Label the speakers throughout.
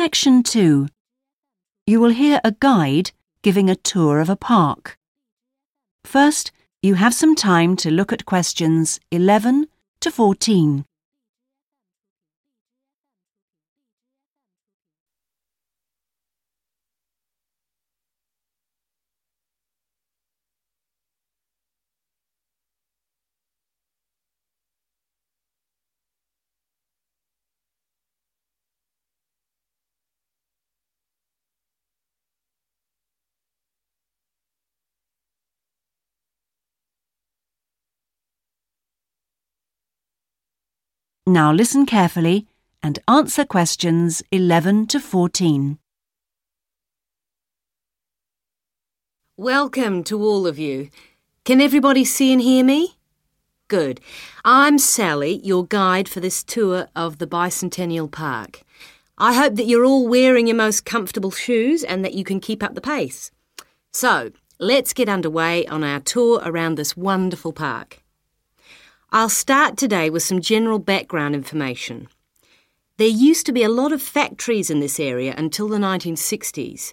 Speaker 1: Section 2. You will hear a guide giving a tour of a park. First, you have some time to look at questions 11 to 14. Now listen carefully and answer questions 11 to 14.
Speaker 2: Welcome to all of you. Can everybody see and hear me? Good. I'm Sally, your guide for this tour of the Bicentennial Park. I hope that you're all wearing your most comfortable shoes and that you can keep up the pace. So, let's get underway on our tour around this wonderful park. I'll start today with some general background information. There used to be a lot of factories in this area until the 1960s.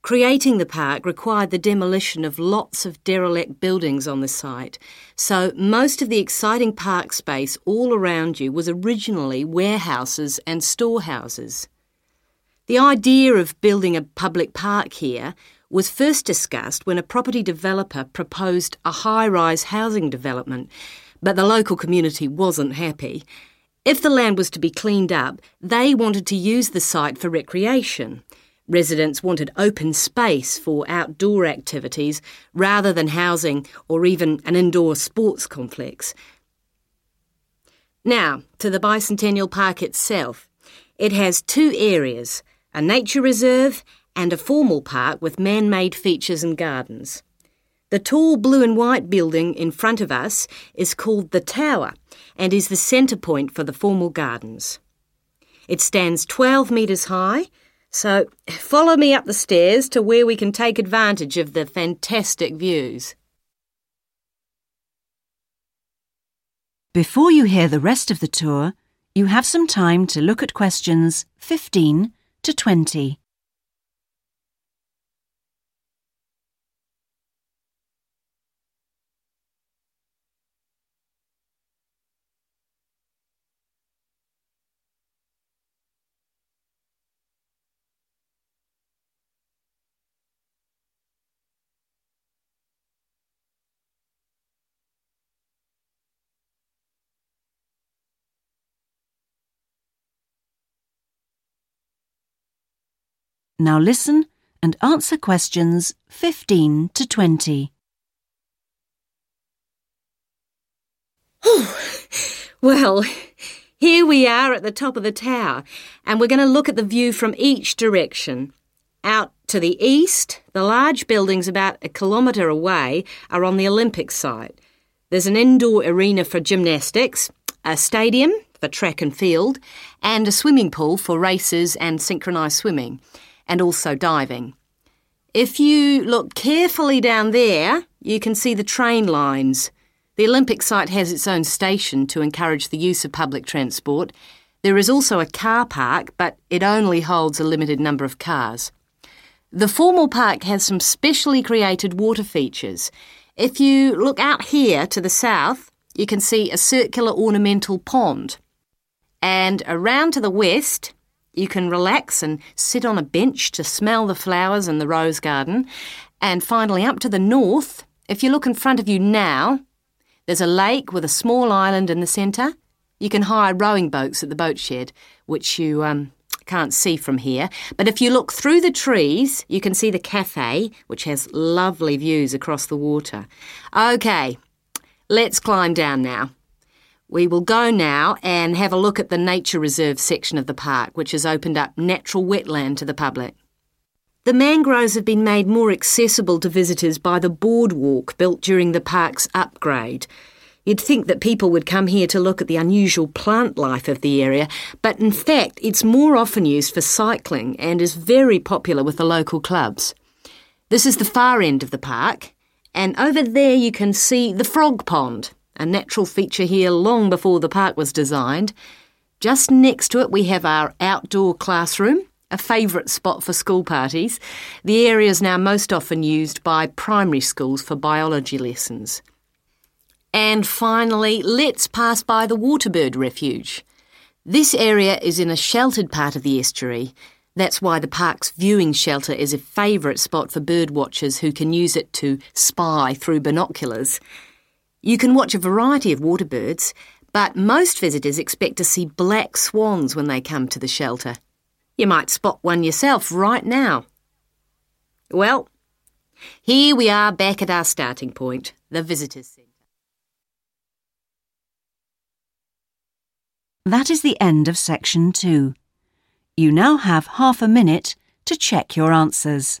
Speaker 2: Creating the park required the demolition of lots of derelict buildings on the site, so most of the exciting park space all around you was originally warehouses and storehouses. The idea of building a public park here was first discussed when a property developer proposed a high rise housing development but the local community wasn't happy. If the land was to be cleaned up, they wanted to use the site for recreation. Residents wanted open space for outdoor activities rather than housing or even an indoor sports complex. Now, to the Bicentennial Park itself. It has two areas a nature reserve and a formal park with man made features and gardens. The tall blue and white building in front of us is called the Tower and is the centre point for the formal gardens. It stands 12 metres high, so follow me up the stairs to where we can take advantage of the fantastic views.
Speaker 1: Before you hear the rest of the tour, you have some time to look at questions 15 to 20. Now listen and answer questions 15 to 20.
Speaker 2: well, here we are at the top of the tower, and we're going to look at the view from each direction. Out to the east, the large buildings about a kilometre away are on the Olympic site. There's an indoor arena for gymnastics, a stadium for track and field, and a swimming pool for races and synchronised swimming and also diving. If you look carefully down there, you can see the train lines. The Olympic site has its own station to encourage the use of public transport. There is also a car park, but it only holds a limited number of cars. The formal park has some specially created water features. If you look out here to the south, you can see a circular ornamental pond. And around to the west, you can relax and sit on a bench to smell the flowers in the rose garden. And finally, up to the north, if you look in front of you now, there's a lake with a small island in the centre. You can hire rowing boats at the boat shed, which you um, can't see from here. But if you look through the trees, you can see the cafe, which has lovely views across the water. OK, let's climb down now. We will go now and have a look at the nature reserve section of the park, which has opened up natural wetland to the public. The mangroves have been made more accessible to visitors by the boardwalk built during the park's upgrade. You'd think that people would come here to look at the unusual plant life of the area, but in fact, it's more often used for cycling and is very popular with the local clubs. This is the far end of the park, and over there you can see the frog pond a natural feature here long before the park was designed. Just next to it, we have our outdoor classroom, a favourite spot for school parties. The area is now most often used by primary schools for biology lessons. And finally, let's pass by the Waterbird Refuge. This area is in a sheltered part of the estuary. That's why the park's viewing shelter is a favourite spot for bird watchers who can use it to spy through binoculars. You can watch a variety of water birds, but most visitors expect to see black swans when they come to the shelter. You might spot one yourself right now. Well, here we are back at our starting point, the Visitors Centre.
Speaker 1: That is the end of section two. You now have half a minute to check your answers.